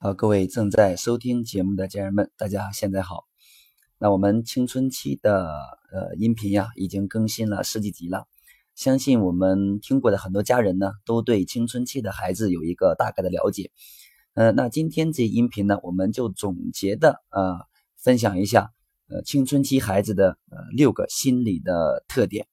好，各位正在收听节目的家人们，大家现在好。那我们青春期的呃音频呀，已经更新了十几集了。相信我们听过的很多家人呢，都对青春期的孩子有一个大概的了解。呃，那今天这音频呢，我们就总结的呃分享一下呃青春期孩子的呃六个心理的特点。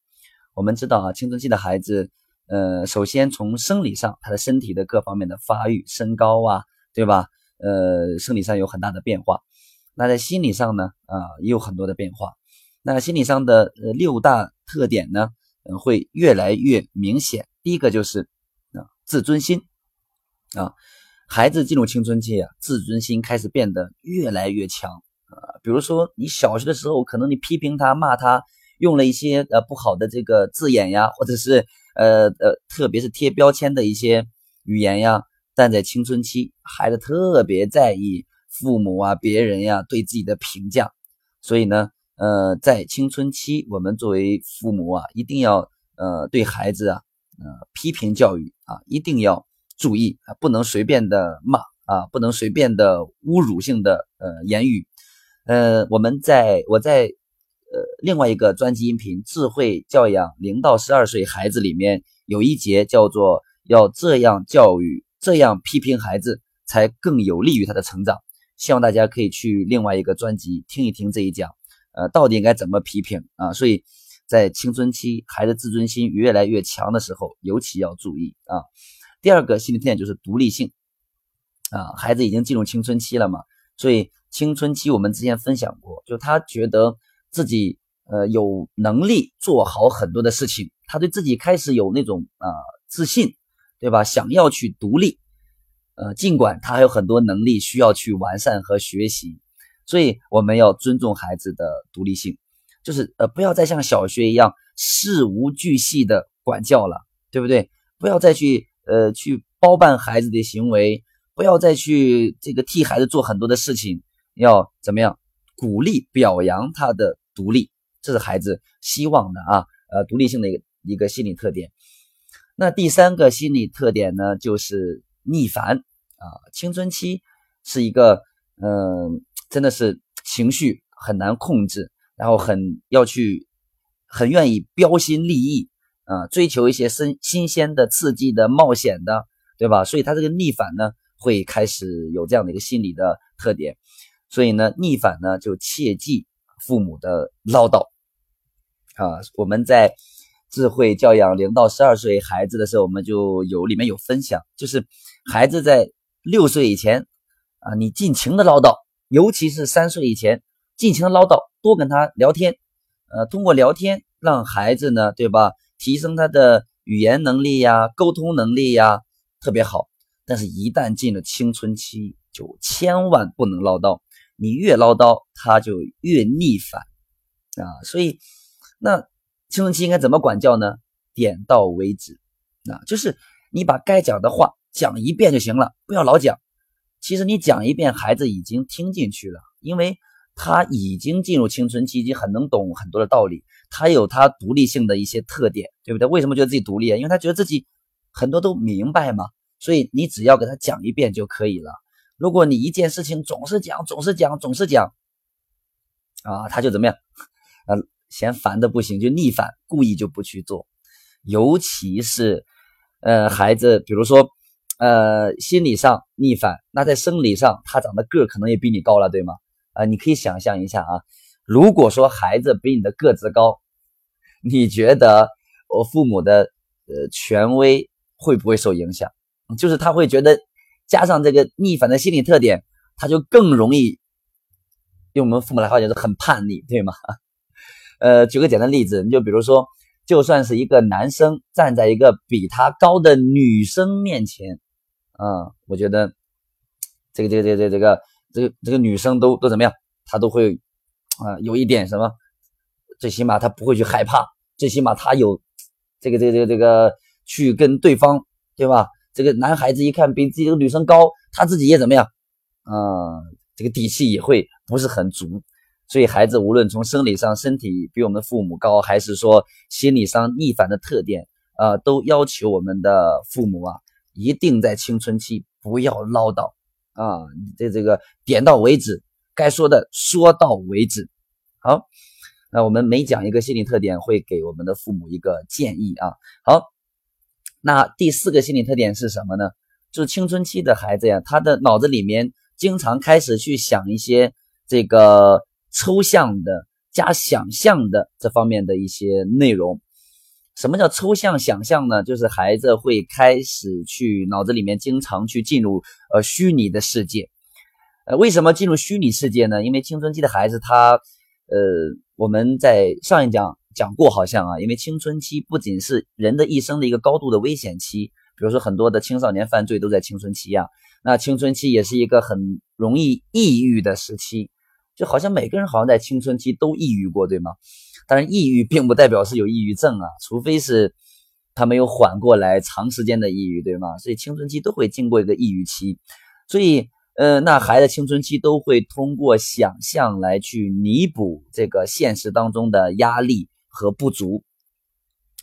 我们知道啊，青春期的孩子，呃，首先从生理上，他的身体的各方面的发育、身高啊，对吧？呃，生理上有很大的变化，那在心理上呢，啊，也有很多的变化。那心理上的呃六大特点呢，嗯，会越来越明显。第一个就是啊，自尊心啊，孩子进入青春期啊，自尊心开始变得越来越强啊。比如说，你小学的时候，可能你批评他、骂他，用了一些呃不好的这个字眼呀，或者是呃呃，特别是贴标签的一些语言呀。但在青春期，孩子特别在意父母啊、别人呀对自己的评价，所以呢，呃，在青春期，我们作为父母啊，一定要呃对孩子啊，呃批评教育啊，一定要注意啊，不能随便的骂啊，不能随便的侮辱性的呃言语。呃，我们在我在呃另外一个专辑音频《智慧教养零到十二岁孩子》里面有一节叫做“要这样教育”。这样批评孩子才更有利于他的成长。希望大家可以去另外一个专辑听一听这一讲，呃，到底应该怎么批评啊？所以在青春期，孩子自尊心越来越强的时候，尤其要注意啊。第二个心理特点就是独立性啊，孩子已经进入青春期了嘛，所以青春期我们之前分享过，就他觉得自己呃有能力做好很多的事情，他对自己开始有那种啊自信。对吧？想要去独立，呃，尽管他还有很多能力需要去完善和学习，所以我们要尊重孩子的独立性，就是呃，不要再像小学一样事无巨细的管教了，对不对？不要再去呃去包办孩子的行为，不要再去这个替孩子做很多的事情，要怎么样？鼓励表扬他的独立，这是孩子希望的啊，呃，独立性的一个一个心理特点。那第三个心理特点呢，就是逆反啊。青春期是一个，嗯，真的是情绪很难控制，然后很要去，很愿意标新立异啊，追求一些新新鲜的、刺激的、冒险的，对吧？所以他这个逆反呢，会开始有这样的一个心理的特点。所以呢，逆反呢，就切忌父母的唠叨啊。我们在。智慧教养零到十二岁孩子的时候，我们就有里面有分享，就是孩子在六岁以前啊，你尽情的唠叨，尤其是三岁以前，尽情的唠叨，多跟他聊天，呃，通过聊天让孩子呢，对吧，提升他的语言能力呀，沟通能力呀，特别好。但是，一旦进了青春期，就千万不能唠叨，你越唠叨，他就越逆反啊。所以，那。青春期应该怎么管教呢？点到为止，啊，就是你把该讲的话讲一遍就行了，不要老讲。其实你讲一遍，孩子已经听进去了，因为他已经进入青春期，已经很能懂很多的道理，他有他独立性的一些特点，对不对？为什么觉得自己独立啊？因为他觉得自己很多都明白嘛。所以你只要给他讲一遍就可以了。如果你一件事情总是讲，总是讲，总是讲，啊，他就怎么样？嫌烦的不行，就逆反，故意就不去做。尤其是，呃，孩子，比如说，呃，心理上逆反，那在生理上，他长得个可能也比你高了，对吗？啊，你可以想象一下啊，如果说孩子比你的个子高，你觉得我父母的呃权威会不会受影响？就是他会觉得加上这个逆反的心理特点，他就更容易用我们父母来话讲是很叛逆，对吗？呃，举个简单例子，你就比如说，就算是一个男生站在一个比他高的女生面前，啊，我觉得这个这个这个这个这个这个女生都都怎么样？她都会啊，有一点什么，最起码她不会去害怕，最起码她有这个这个这个这个去跟对方，对吧？这个男孩子一看比自己的女生高，他自己也怎么样？啊，这个底气也会不是很足。所以，孩子无论从生理上身体比我们父母高，还是说心理上逆反的特点，啊，都要求我们的父母啊，一定在青春期不要唠叨，啊，这这个点到为止，该说的说到为止。好，那我们每讲一个心理特点，会给我们的父母一个建议啊。好，那第四个心理特点是什么呢？就是青春期的孩子呀，他的脑子里面经常开始去想一些这个抽象的加想象的这方面的一些内容。什么叫抽象想象呢？就是孩子会开始去脑子里面经常去进入呃虚拟的世界。呃，为什么进入虚拟世界呢？因为青春期的孩子他呃，我们在上一讲讲过，好像啊，因为青春期不仅是人的一生的一个高度的危险期。比如说，很多的青少年犯罪都在青春期呀。那青春期也是一个很容易抑郁的时期，就好像每个人好像在青春期都抑郁过，对吗？当然，抑郁并不代表是有抑郁症啊，除非是他没有缓过来，长时间的抑郁，对吗？所以青春期都会经过一个抑郁期。所以，呃，那孩子青春期都会通过想象来去弥补这个现实当中的压力和不足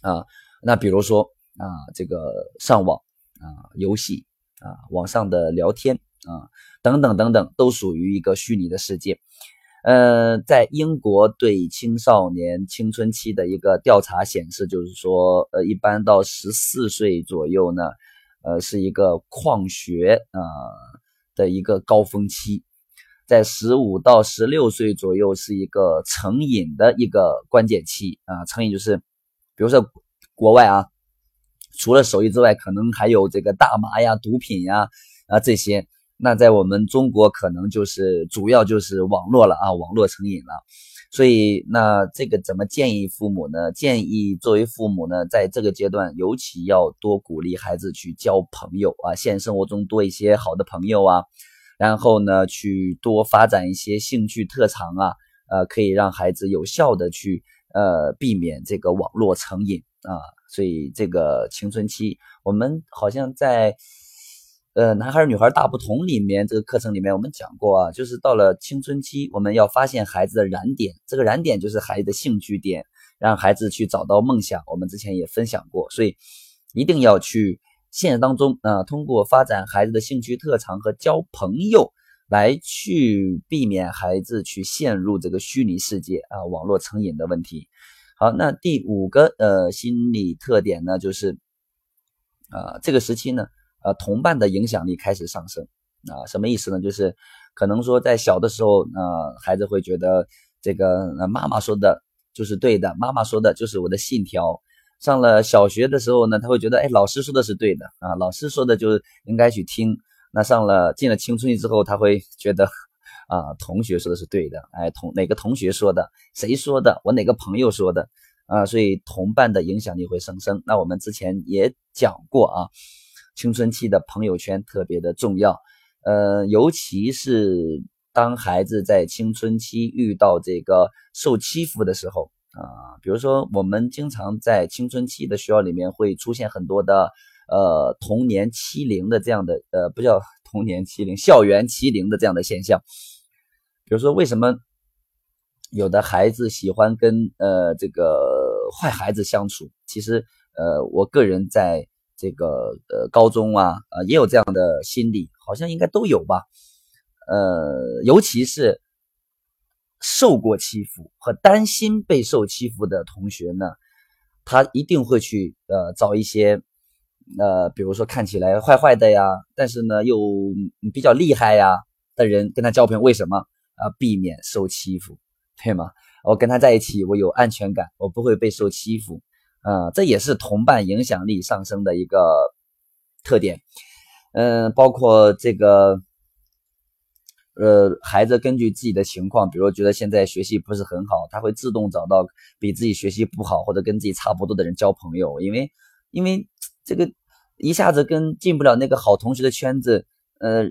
啊。那比如说。啊，这个上网啊，游戏啊，网上的聊天啊，等等等等，都属于一个虚拟的世界。呃，在英国对青少年青春期的一个调查显示，就是说，呃，一般到十四岁左右呢，呃，是一个旷学啊的一个高峰期；在十五到十六岁左右是一个成瘾的一个关键期啊。成瘾就是，比如说国外啊。除了手艺之外，可能还有这个大麻呀、毒品呀啊这些。那在我们中国，可能就是主要就是网络了啊，网络成瘾了。所以，那这个怎么建议父母呢？建议作为父母呢，在这个阶段，尤其要多鼓励孩子去交朋友啊，现实生活中多一些好的朋友啊，然后呢，去多发展一些兴趣特长啊，呃，可以让孩子有效的去呃避免这个网络成瘾啊。所以这个青春期，我们好像在呃男孩女孩大不同里面这个课程里面，我们讲过啊，就是到了青春期，我们要发现孩子的燃点，这个燃点就是孩子的兴趣点，让孩子去找到梦想。我们之前也分享过，所以一定要去现实当中啊，通过发展孩子的兴趣特长和交朋友，来去避免孩子去陷入这个虚拟世界啊网络成瘾的问题。好，那第五个呃心理特点呢，就是啊这个时期呢，呃同伴的影响力开始上升啊，什么意思呢？就是可能说在小的时候，呃孩子会觉得这个妈妈说的就是对的，妈妈说的就是我的信条。上了小学的时候呢，他会觉得哎老师说的是对的啊，老师说的就应该去听。那上了进了青春期之后，他会觉得。啊，同学说的是对的，哎，同哪个同学说的？谁说的？我哪个朋友说的？啊，所以同伴的影响力会上升。那我们之前也讲过啊，青春期的朋友圈特别的重要，呃，尤其是当孩子在青春期遇到这个受欺负的时候啊，比如说我们经常在青春期的学校里面会出现很多的呃童年欺凌的这样的呃不叫 童年欺凌，校园欺凌的这样的现象。比如说，为什么有的孩子喜欢跟呃这个坏孩子相处？其实，呃，我个人在这个呃高中啊，呃也有这样的心理，好像应该都有吧。呃，尤其是受过欺负和担心被受欺负的同学呢，他一定会去呃找一些呃，比如说看起来坏坏的呀，但是呢又比较厉害呀的人跟他交朋友。为什么？啊，避免受欺负，对吗？我跟他在一起，我有安全感，我不会被受欺负，啊，这也是同伴影响力上升的一个特点。嗯，包括这个，呃，孩子根据自己的情况，比如觉得现在学习不是很好，他会自动找到比自己学习不好或者跟自己差不多的人交朋友，因为，因为这个一下子跟进不了那个好同学的圈子，呃，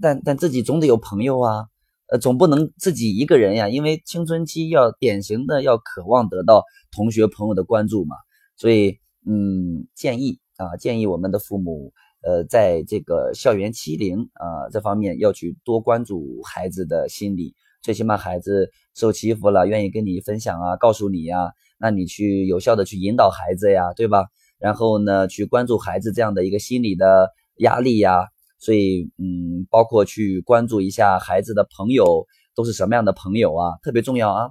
但但自己总得有朋友啊。呃，总不能自己一个人呀，因为青春期要典型的要渴望得到同学朋友的关注嘛，所以，嗯，建议啊，建议我们的父母，呃，在这个校园欺凌啊这方面要去多关注孩子的心理，最起码孩子受欺负了，愿意跟你分享啊，告诉你呀，那你去有效的去引导孩子呀，对吧？然后呢，去关注孩子这样的一个心理的压力呀。所以嗯，包括去关注一下孩子的朋友都是什么样的朋友啊，特别重要啊。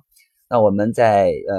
那我们在呃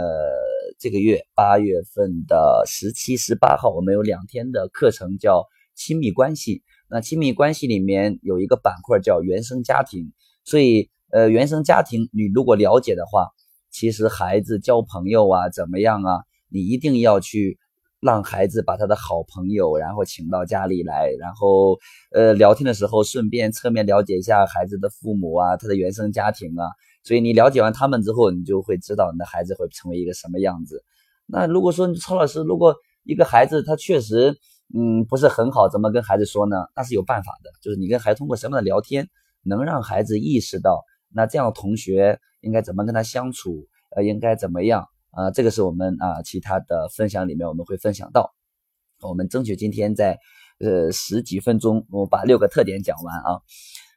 这个月八月份的十七、十八号，我们有两天的课程叫亲密关系。那亲密关系里面有一个板块叫原生家庭，所以呃原生家庭你如果了解的话，其实孩子交朋友啊怎么样啊，你一定要去让孩子把他的好朋友然后请到家里来，然后呃聊天的时候顺便侧面了解一下孩子的父母啊，他的原生家庭啊。所以你了解完他们之后，你就会知道你的孩子会成为一个什么样子。那如果说曹老师，如果一个孩子他确实嗯不是很好，怎么跟孩子说呢？那是有办法的，就是你跟孩子通过什么样的聊天，能让孩子意识到，那这样的同学应该怎么跟他相处，呃，应该怎么样啊？这个是我们啊其他的分享里面我们会分享到。我们争取今天在呃十几分钟，我把六个特点讲完啊。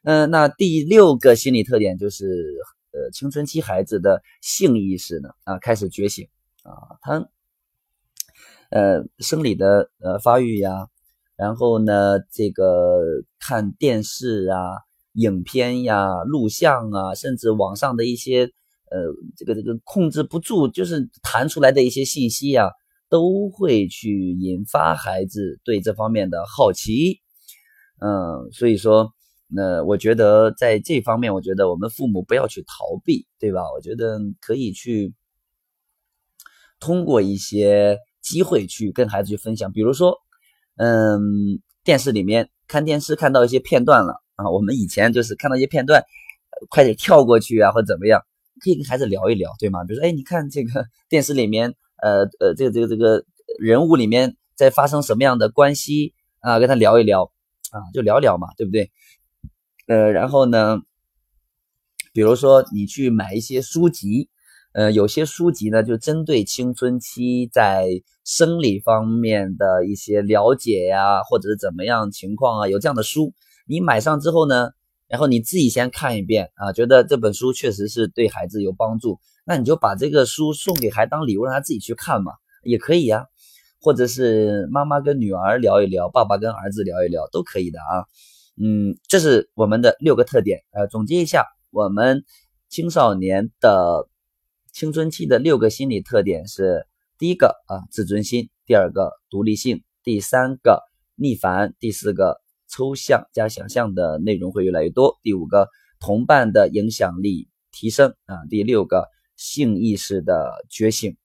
嗯，那第六个心理特点就是。呃，青春期孩子的性意识呢啊开始觉醒啊，他呃生理的呃发育呀，然后呢这个看电视啊、影片呀、录像啊，甚至网上的一些呃这个这个控制不住就是弹出来的一些信息呀，都会去引发孩子对这方面的好奇，嗯，所以说。那我觉得在这方面，我觉得我们父母不要去逃避，对吧？我觉得可以去通过一些机会去跟孩子去分享，比如说，嗯，电视里面看电视看到一些片段了啊，我们以前就是看到一些片段，快点跳过去啊，或怎么样，可以跟孩子聊一聊，对吗？比如说，哎，你看这个 电视里面，呃呃，这个这个这个人物里面在发生什么样的关系啊？跟他聊一聊啊，就聊聊嘛，对不对？呃，然后呢，比如说你去买一些书籍，呃，有些书籍呢就针对青春期在生理方面的一些了解呀，或者是怎么样情况啊，有这样的书，你买上之后呢，然后你自己先看一遍啊，觉得这本书确实是对孩子有帮助，那你就把这个书送给孩子当礼物，让他自己去看嘛，也可以呀，或者是妈妈跟女儿聊一聊，爸爸跟儿子聊一聊，都可以的啊。嗯，这是我们的六个特点。呃，总结一下，我们青少年的青春期的六个心理特点是：第一个啊，自尊心；第二个，独立性；第三个，逆反；第四个，抽象加想象的内容会越来越多；第五个，同伴的影响力提升啊；第六个，性意识的觉醒。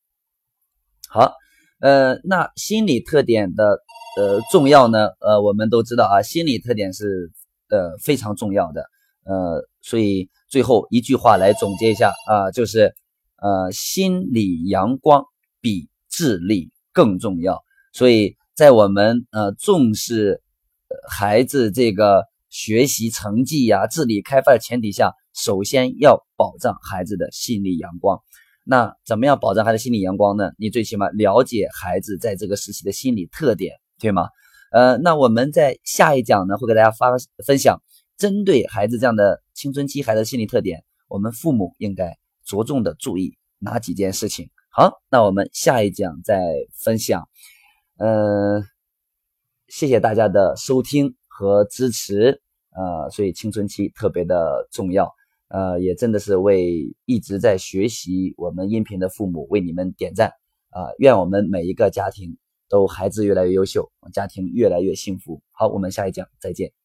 好，呃，那心理特点的。呃，重要呢，呃，我们都知道啊，心理特点是呃非常重要的，呃，所以最后一句话来总结一下啊，就是呃，心理阳光比智力更重要。所以在我们呃重视孩子这个学习成绩呀、智力开发的前提下，首先要保障孩子的心理阳光。那怎么样保障孩子心理阳光呢？你最起码了解孩子在这个时期的心理特点。对吗？呃，那我们在下一讲呢，会给大家发分享，针对孩子这样的青春期孩子心理特点，我们父母应该着重的注意哪几件事情？好，那我们下一讲再分享。嗯，谢谢大家的收听和支持。呃，所以青春期特别的重要。呃，也真的是为一直在学习我们音频的父母为你们点赞啊！愿我们每一个家庭。都孩子越来越优秀，家庭越来越幸福。好，我们下一讲再见。